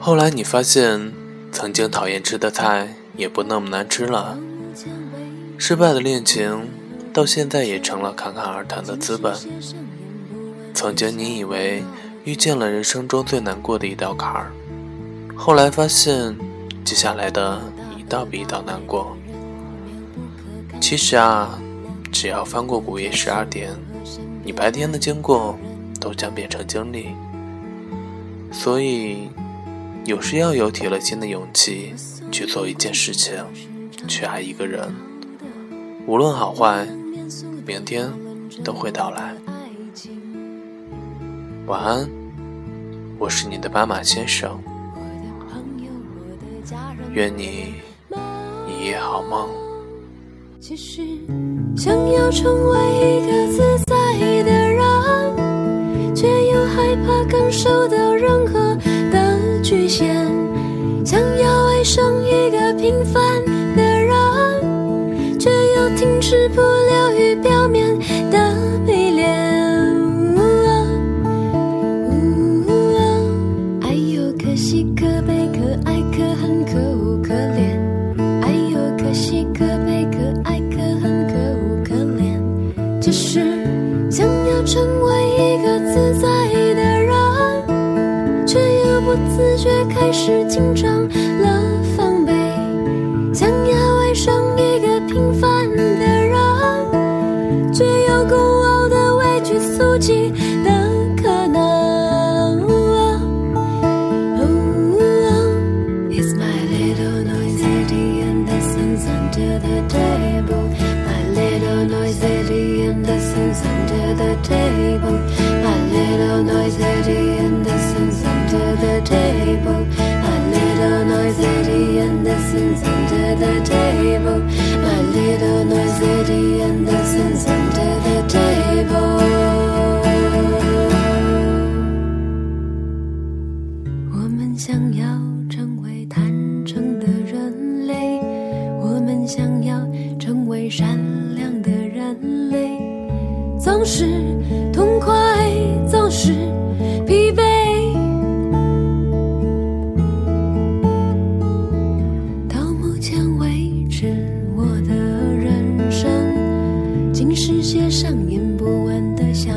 后来你发现，曾经讨厌吃的菜也不那么难吃了。失败的恋情，到现在也成了侃侃而谈的资本。曾经你以为遇见了人生中最难过的一道坎儿，后来发现，接下来的一道比一道难过。其实啊，只要翻过午夜十二点，你白天的经过都将变成经历。所以。有时要有铁了心的勇气去做一件事情，去爱一个人，无论好坏，明天都会到来。晚安，我是你的斑马先生，愿你一夜好梦。其实，想要成为一个自在的人，却又害怕感受到任何。局限，想要爱上一个平凡的人，却又停止不了于表面的美脸。哎呦，可惜可悲，可爱可恨，可恶可怜。哎呦，可惜可悲，可爱可恨，可恶可怜。只是想要成为一个自在自觉开始紧张了防备，想要爱上一个平凡的人，却又孤傲的畏惧俗气的可能。It's my little noisy and the things under the table. 我们想要成为坦诚的人类，我们想要成为善良的人类，总是痛快，总是街上演不完的笑。